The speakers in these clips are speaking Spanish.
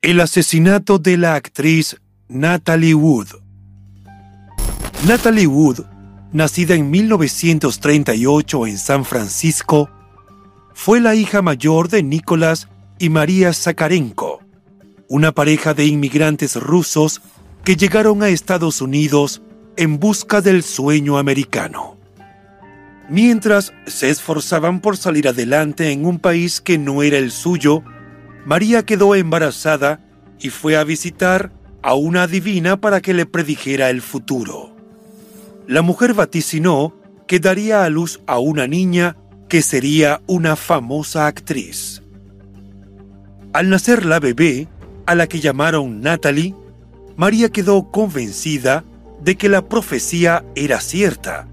El asesinato de la actriz Natalie Wood. Natalie Wood, nacida en 1938 en San Francisco, fue la hija mayor de Nicolás y María Zakarenko, una pareja de inmigrantes rusos que llegaron a Estados Unidos en busca del sueño americano. Mientras se esforzaban por salir adelante en un país que no era el suyo, María quedó embarazada y fue a visitar a una adivina para que le predijera el futuro. La mujer vaticinó que daría a luz a una niña que sería una famosa actriz. Al nacer la bebé, a la que llamaron Natalie, María quedó convencida de que la profecía era cierta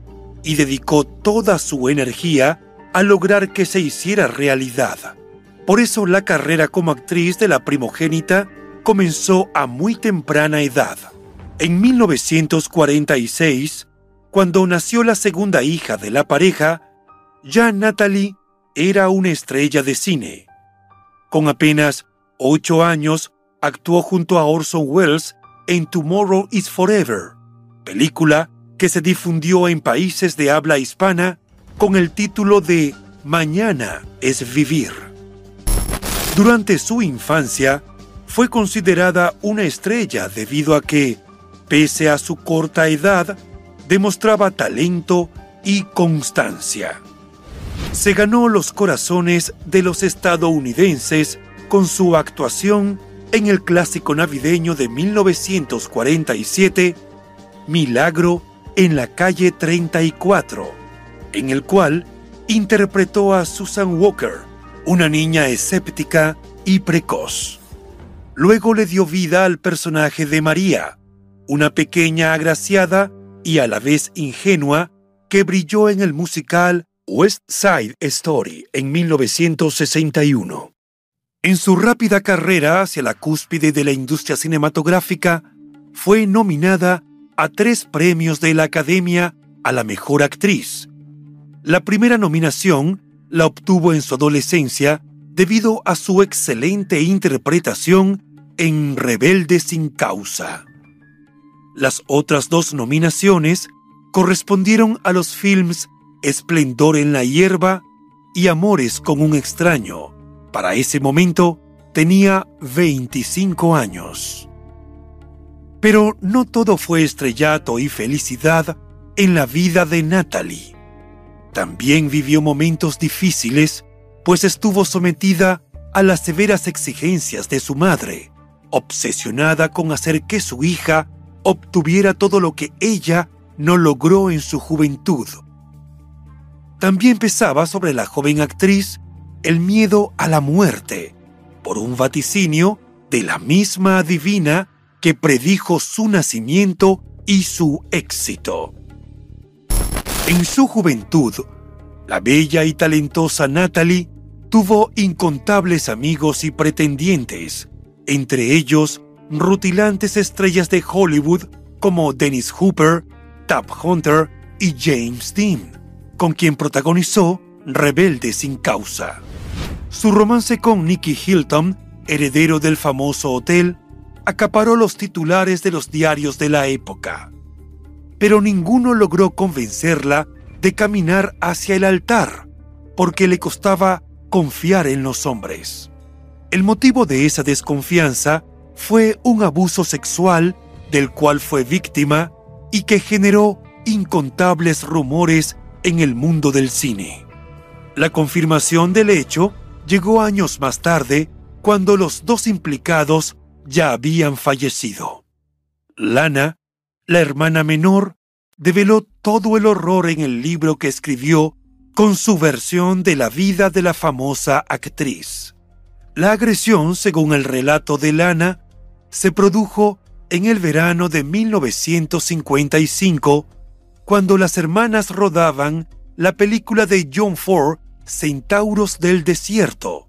y dedicó toda su energía a lograr que se hiciera realidad. Por eso la carrera como actriz de la primogénita comenzó a muy temprana edad. En 1946, cuando nació la segunda hija de la pareja, ya Natalie era una estrella de cine. Con apenas ocho años, actuó junto a Orson Welles en Tomorrow is Forever, película que se difundió en países de habla hispana con el título de Mañana es vivir. Durante su infancia, fue considerada una estrella debido a que, pese a su corta edad, demostraba talento y constancia. Se ganó los corazones de los estadounidenses con su actuación en el clásico navideño de 1947, Milagro en la calle 34, en el cual interpretó a Susan Walker, una niña escéptica y precoz. Luego le dio vida al personaje de María, una pequeña agraciada y a la vez ingenua que brilló en el musical West Side Story en 1961. En su rápida carrera hacia la cúspide de la industria cinematográfica, fue nominada a tres premios de la Academia a la Mejor Actriz. La primera nominación la obtuvo en su adolescencia debido a su excelente interpretación en Rebelde sin causa. Las otras dos nominaciones correspondieron a los films Esplendor en la hierba y Amores con un extraño. Para ese momento tenía 25 años. Pero no todo fue estrellato y felicidad en la vida de Natalie. También vivió momentos difíciles, pues estuvo sometida a las severas exigencias de su madre, obsesionada con hacer que su hija obtuviera todo lo que ella no logró en su juventud. También pesaba sobre la joven actriz el miedo a la muerte, por un vaticinio de la misma adivina que predijo su nacimiento y su éxito. En su juventud, la bella y talentosa Natalie tuvo incontables amigos y pretendientes, entre ellos rutilantes estrellas de Hollywood como Dennis Hooper, Tab Hunter y James Dean, con quien protagonizó Rebelde sin causa. Su romance con Nicky Hilton, heredero del famoso hotel, acaparó los titulares de los diarios de la época. Pero ninguno logró convencerla de caminar hacia el altar, porque le costaba confiar en los hombres. El motivo de esa desconfianza fue un abuso sexual del cual fue víctima y que generó incontables rumores en el mundo del cine. La confirmación del hecho llegó años más tarde cuando los dos implicados ya habían fallecido. Lana, la hermana menor, develó todo el horror en el libro que escribió con su versión de la vida de la famosa actriz. La agresión, según el relato de Lana, se produjo en el verano de 1955, cuando las hermanas rodaban la película de John Ford, Centauros del Desierto.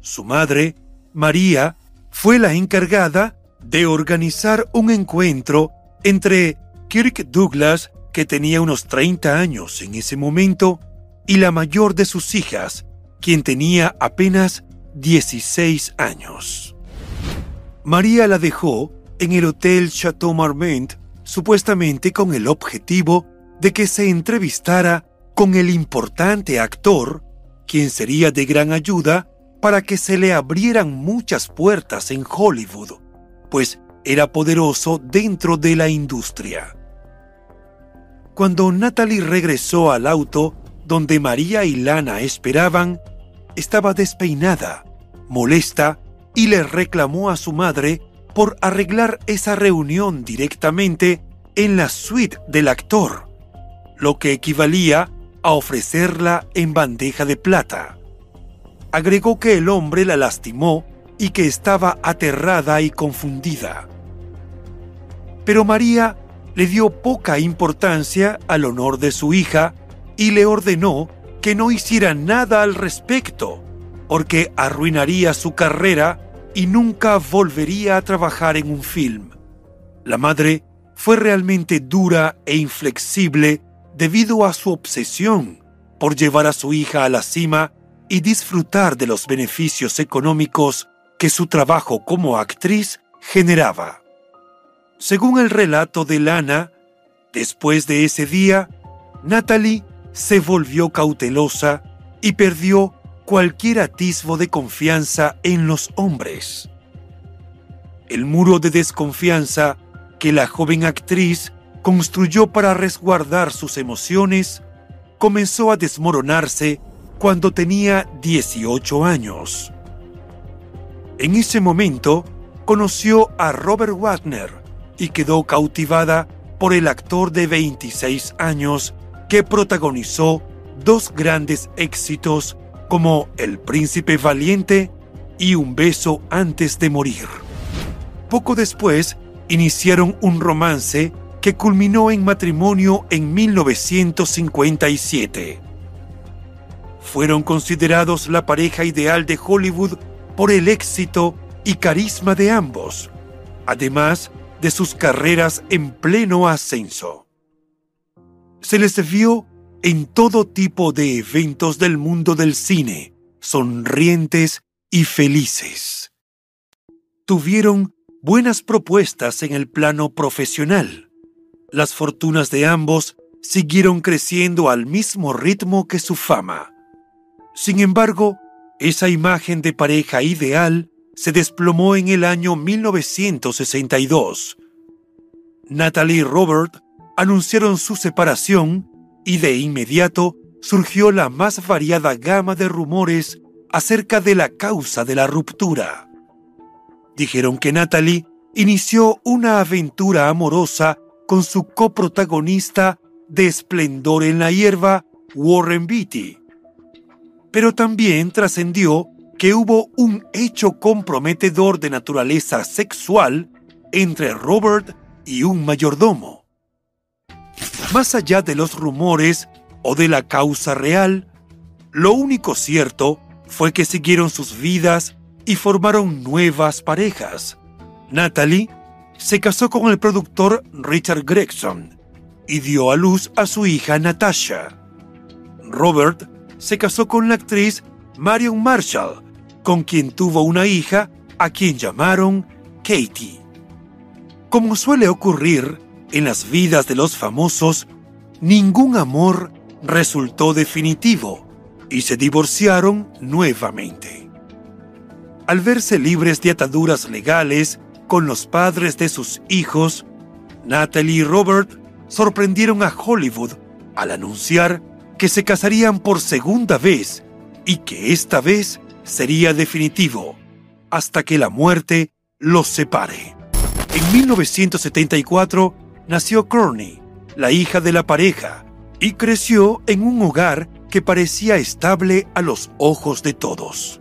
Su madre, María, fue la encargada de organizar un encuentro entre Kirk Douglas, que tenía unos 30 años en ese momento, y la mayor de sus hijas, quien tenía apenas 16 años. María la dejó en el Hotel Chateau Marmont, supuestamente con el objetivo de que se entrevistara con el importante actor, quien sería de gran ayuda para que se le abrieran muchas puertas en Hollywood, pues era poderoso dentro de la industria. Cuando Natalie regresó al auto donde María y Lana esperaban, estaba despeinada, molesta y le reclamó a su madre por arreglar esa reunión directamente en la suite del actor, lo que equivalía a ofrecerla en bandeja de plata. Agregó que el hombre la lastimó y que estaba aterrada y confundida. Pero María le dio poca importancia al honor de su hija y le ordenó que no hiciera nada al respecto, porque arruinaría su carrera y nunca volvería a trabajar en un film. La madre fue realmente dura e inflexible debido a su obsesión por llevar a su hija a la cima y disfrutar de los beneficios económicos que su trabajo como actriz generaba. Según el relato de Lana, después de ese día, Natalie se volvió cautelosa y perdió cualquier atisbo de confianza en los hombres. El muro de desconfianza que la joven actriz construyó para resguardar sus emociones comenzó a desmoronarse cuando tenía 18 años. En ese momento conoció a Robert Wagner y quedó cautivada por el actor de 26 años que protagonizó dos grandes éxitos como El Príncipe Valiente y Un beso antes de morir. Poco después, iniciaron un romance que culminó en matrimonio en 1957. Fueron considerados la pareja ideal de Hollywood por el éxito y carisma de ambos, además de sus carreras en pleno ascenso. Se les vio en todo tipo de eventos del mundo del cine, sonrientes y felices. Tuvieron buenas propuestas en el plano profesional. Las fortunas de ambos siguieron creciendo al mismo ritmo que su fama. Sin embargo, esa imagen de pareja ideal se desplomó en el año 1962. Natalie y Robert anunciaron su separación y de inmediato surgió la más variada gama de rumores acerca de la causa de la ruptura. Dijeron que Natalie inició una aventura amorosa con su coprotagonista de Esplendor en la hierba, Warren Beatty. Pero también trascendió que hubo un hecho comprometedor de naturaleza sexual entre Robert y un mayordomo. Más allá de los rumores o de la causa real, lo único cierto fue que siguieron sus vidas y formaron nuevas parejas, Natalie se casó con el productor Richard Gregson y dio a luz a su hija Natasha. Robert se casó con la actriz Marion Marshall, con quien tuvo una hija a quien llamaron Katie. Como suele ocurrir en las vidas de los famosos, ningún amor resultó definitivo y se divorciaron nuevamente. Al verse libres de ataduras legales con los padres de sus hijos, Natalie y Robert sorprendieron a Hollywood al anunciar que se casarían por segunda vez y que esta vez sería definitivo, hasta que la muerte los separe. En 1974 nació Courtney, la hija de la pareja, y creció en un hogar que parecía estable a los ojos de todos.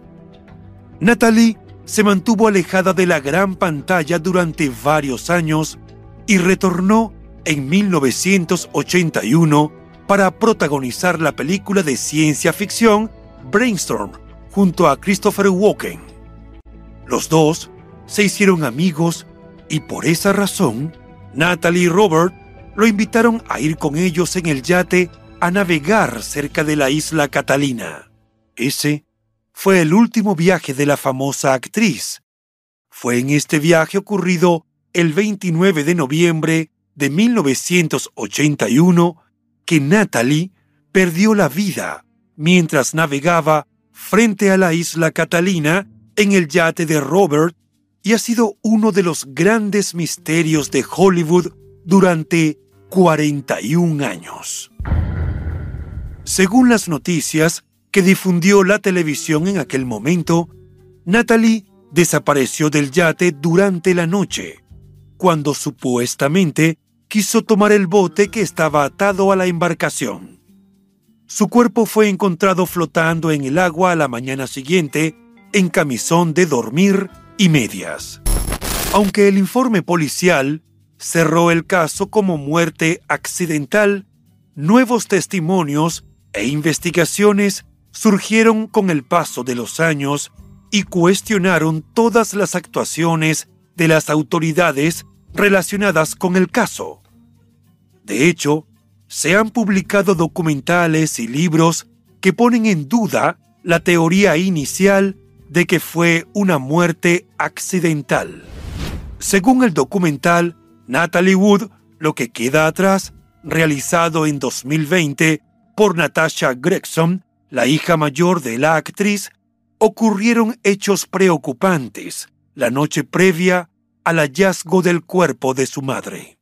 Natalie se mantuvo alejada de la gran pantalla durante varios años y retornó en 1981 para protagonizar la película de ciencia ficción Brainstorm junto a Christopher Walken. Los dos se hicieron amigos y por esa razón, Natalie y Robert lo invitaron a ir con ellos en el yate a navegar cerca de la isla Catalina. Ese fue el último viaje de la famosa actriz. Fue en este viaje ocurrido el 29 de noviembre de 1981 que Natalie perdió la vida mientras navegaba frente a la isla Catalina en el yate de Robert y ha sido uno de los grandes misterios de Hollywood durante 41 años. Según las noticias que difundió la televisión en aquel momento, Natalie desapareció del yate durante la noche, cuando supuestamente quiso tomar el bote que estaba atado a la embarcación. Su cuerpo fue encontrado flotando en el agua a la mañana siguiente en camisón de dormir y medias. Aunque el informe policial cerró el caso como muerte accidental, nuevos testimonios e investigaciones surgieron con el paso de los años y cuestionaron todas las actuaciones de las autoridades relacionadas con el caso. De hecho, se han publicado documentales y libros que ponen en duda la teoría inicial de que fue una muerte accidental. Según el documental Natalie Wood, Lo que queda atrás, realizado en 2020 por Natasha Gregson, la hija mayor de la actriz, ocurrieron hechos preocupantes la noche previa al hallazgo del cuerpo de su madre.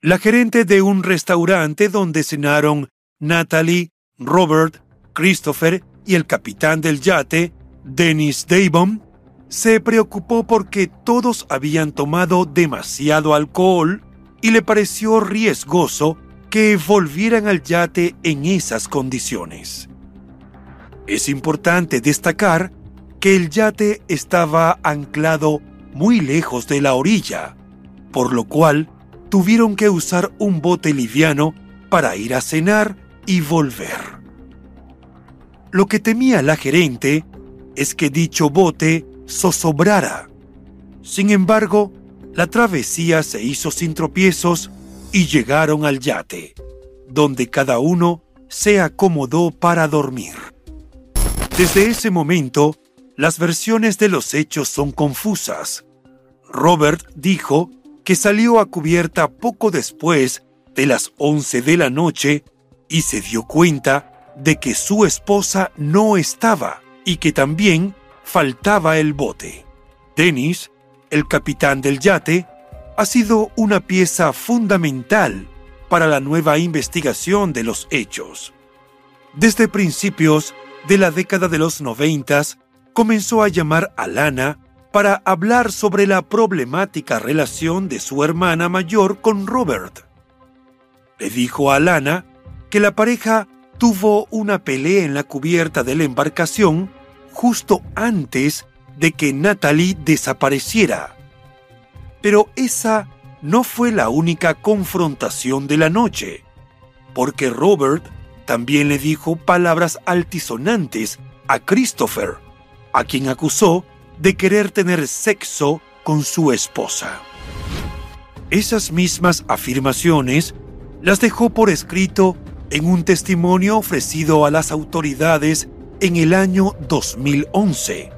La gerente de un restaurante donde cenaron Natalie, Robert, Christopher y el capitán del yate Dennis Davon se preocupó porque todos habían tomado demasiado alcohol y le pareció riesgoso que volvieran al yate en esas condiciones. Es importante destacar que el yate estaba anclado muy lejos de la orilla, por lo cual tuvieron que usar un bote liviano para ir a cenar y volver. Lo que temía la gerente es que dicho bote zozobrara. Sin embargo, la travesía se hizo sin tropiezos y llegaron al yate, donde cada uno se acomodó para dormir. Desde ese momento, las versiones de los hechos son confusas. Robert dijo que salió a cubierta poco después de las 11 de la noche y se dio cuenta de que su esposa no estaba y que también faltaba el bote. Dennis, el capitán del yate, ha sido una pieza fundamental para la nueva investigación de los hechos. Desde principios de la década de los noventas, comenzó a llamar a Lana para hablar sobre la problemática relación de su hermana mayor con Robert. Le dijo a Lana que la pareja tuvo una pelea en la cubierta de la embarcación justo antes de que Natalie desapareciera. Pero esa no fue la única confrontación de la noche, porque Robert también le dijo palabras altisonantes a Christopher, a quien acusó de querer tener sexo con su esposa. Esas mismas afirmaciones las dejó por escrito en un testimonio ofrecido a las autoridades en el año 2011,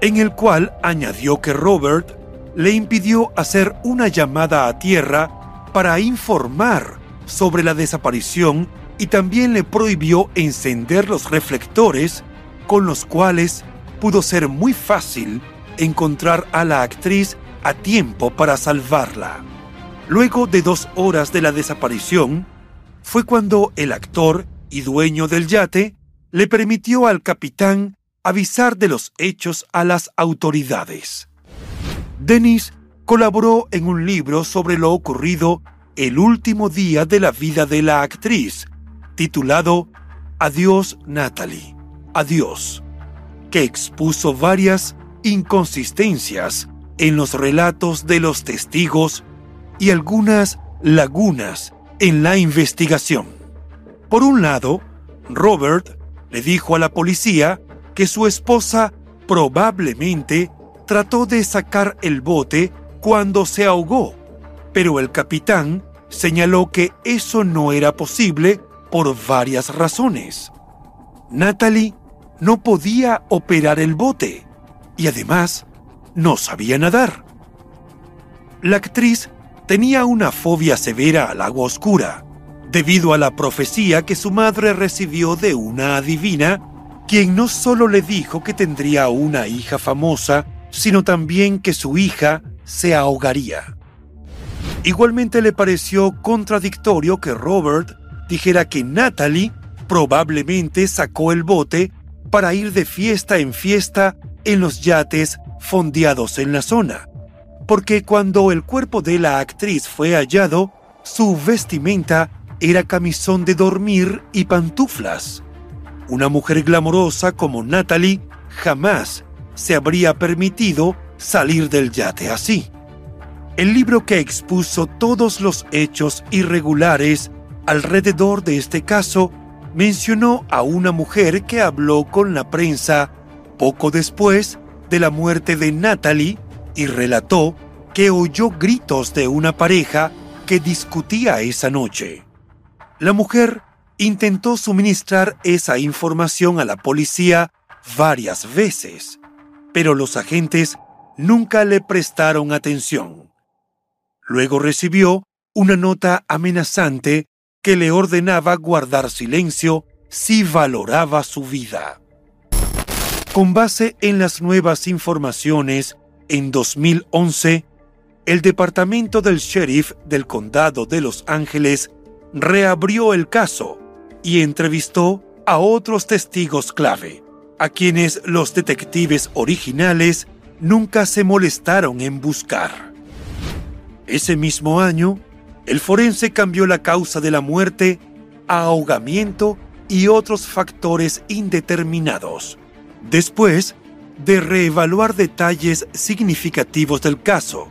en el cual añadió que Robert le impidió hacer una llamada a tierra para informar sobre la desaparición y también le prohibió encender los reflectores con los cuales pudo ser muy fácil encontrar a la actriz a tiempo para salvarla. Luego de dos horas de la desaparición, fue cuando el actor y dueño del yate le permitió al capitán avisar de los hechos a las autoridades. Dennis colaboró en un libro sobre lo ocurrido el último día de la vida de la actriz, titulado Adiós Natalie, Adiós, que expuso varias inconsistencias en los relatos de los testigos y algunas lagunas en la investigación. Por un lado, Robert le dijo a la policía que su esposa probablemente trató de sacar el bote cuando se ahogó, pero el capitán señaló que eso no era posible por varias razones. Natalie no podía operar el bote y además no sabía nadar. La actriz tenía una fobia severa al agua oscura, debido a la profecía que su madre recibió de una adivina, quien no solo le dijo que tendría una hija famosa, sino también que su hija se ahogaría. Igualmente le pareció contradictorio que Robert dijera que Natalie probablemente sacó el bote para ir de fiesta en fiesta en los yates fondeados en la zona, porque cuando el cuerpo de la actriz fue hallado, su vestimenta era camisón de dormir y pantuflas. Una mujer glamorosa como Natalie jamás se habría permitido salir del yate así. El libro que expuso todos los hechos irregulares alrededor de este caso mencionó a una mujer que habló con la prensa poco después de la muerte de Natalie y relató que oyó gritos de una pareja que discutía esa noche. La mujer intentó suministrar esa información a la policía varias veces, pero los agentes nunca le prestaron atención. Luego recibió una nota amenazante que le ordenaba guardar silencio si valoraba su vida. Con base en las nuevas informaciones, en 2011, el Departamento del Sheriff del Condado de Los Ángeles reabrió el caso y entrevistó a otros testigos clave, a quienes los detectives originales nunca se molestaron en buscar. Ese mismo año, el forense cambió la causa de la muerte a ahogamiento y otros factores indeterminados, después de reevaluar detalles significativos del caso,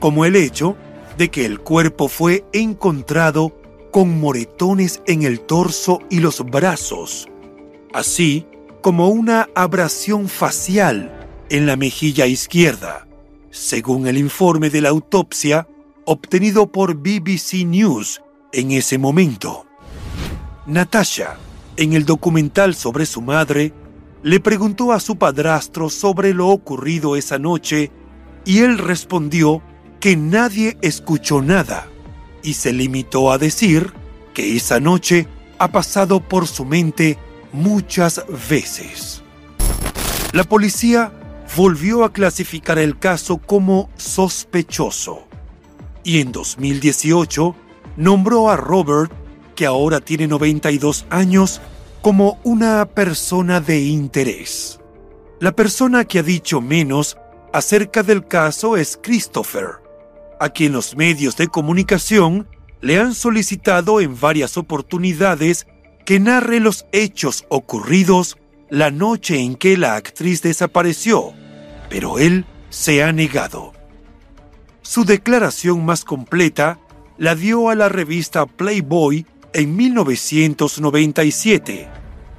como el hecho de que el cuerpo fue encontrado con moretones en el torso y los brazos, así como una abrasión facial en la mejilla izquierda, según el informe de la autopsia obtenido por BBC News en ese momento. Natasha, en el documental sobre su madre, le preguntó a su padrastro sobre lo ocurrido esa noche y él respondió que nadie escuchó nada y se limitó a decir que esa noche ha pasado por su mente muchas veces. La policía volvió a clasificar el caso como sospechoso y en 2018 nombró a Robert, que ahora tiene 92 años, como una persona de interés. La persona que ha dicho menos acerca del caso es Christopher, a quien los medios de comunicación le han solicitado en varias oportunidades que narre los hechos ocurridos la noche en que la actriz desapareció pero él se ha negado. Su declaración más completa la dio a la revista Playboy en 1997,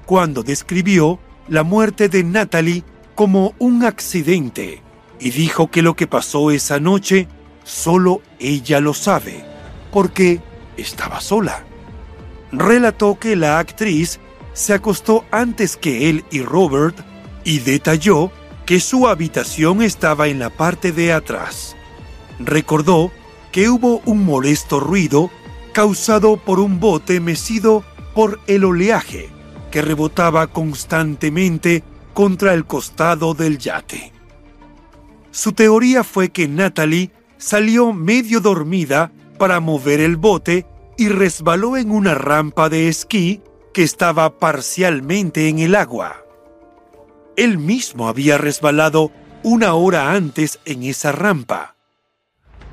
cuando describió la muerte de Natalie como un accidente y dijo que lo que pasó esa noche solo ella lo sabe, porque estaba sola. Relató que la actriz se acostó antes que él y Robert y detalló que su habitación estaba en la parte de atrás. Recordó que hubo un molesto ruido causado por un bote mecido por el oleaje que rebotaba constantemente contra el costado del yate. Su teoría fue que Natalie salió medio dormida para mover el bote y resbaló en una rampa de esquí que estaba parcialmente en el agua. Él mismo había resbalado una hora antes en esa rampa.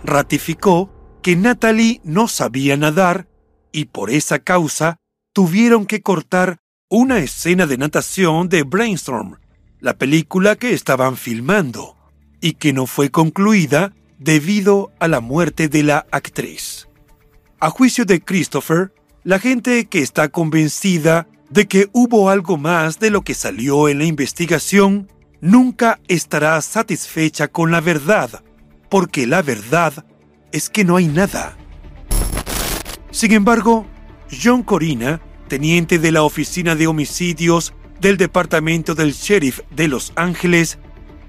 Ratificó que Natalie no sabía nadar y por esa causa tuvieron que cortar una escena de natación de Brainstorm, la película que estaban filmando, y que no fue concluida debido a la muerte de la actriz. A juicio de Christopher, la gente que está convencida de que hubo algo más de lo que salió en la investigación nunca estará satisfecha con la verdad, porque la verdad es que no hay nada. Sin embargo, John Corina, teniente de la Oficina de Homicidios del Departamento del Sheriff de Los Ángeles,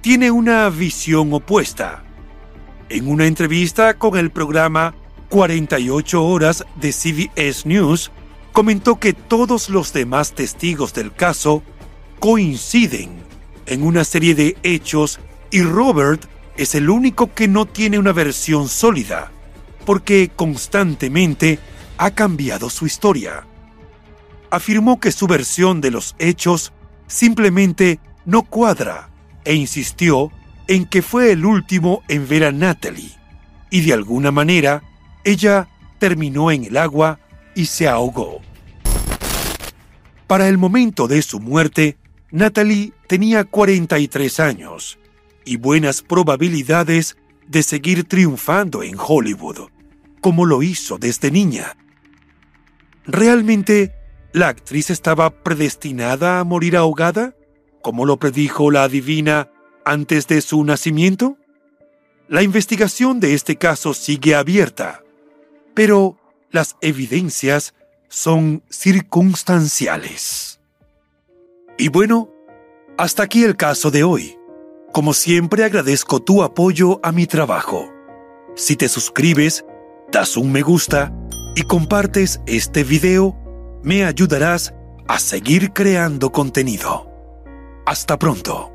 tiene una visión opuesta. En una entrevista con el programa 48 horas de CBS News, comentó que todos los demás testigos del caso coinciden en una serie de hechos y Robert es el único que no tiene una versión sólida, porque constantemente ha cambiado su historia. Afirmó que su versión de los hechos simplemente no cuadra e insistió en que fue el último en ver a Natalie y de alguna manera ella terminó en el agua y se ahogó. Para el momento de su muerte, Natalie tenía 43 años y buenas probabilidades de seguir triunfando en Hollywood, como lo hizo desde niña. ¿Realmente la actriz estaba predestinada a morir ahogada, como lo predijo la adivina antes de su nacimiento? La investigación de este caso sigue abierta pero las evidencias son circunstanciales. Y bueno, hasta aquí el caso de hoy. Como siempre agradezco tu apoyo a mi trabajo. Si te suscribes, das un me gusta y compartes este video, me ayudarás a seguir creando contenido. Hasta pronto.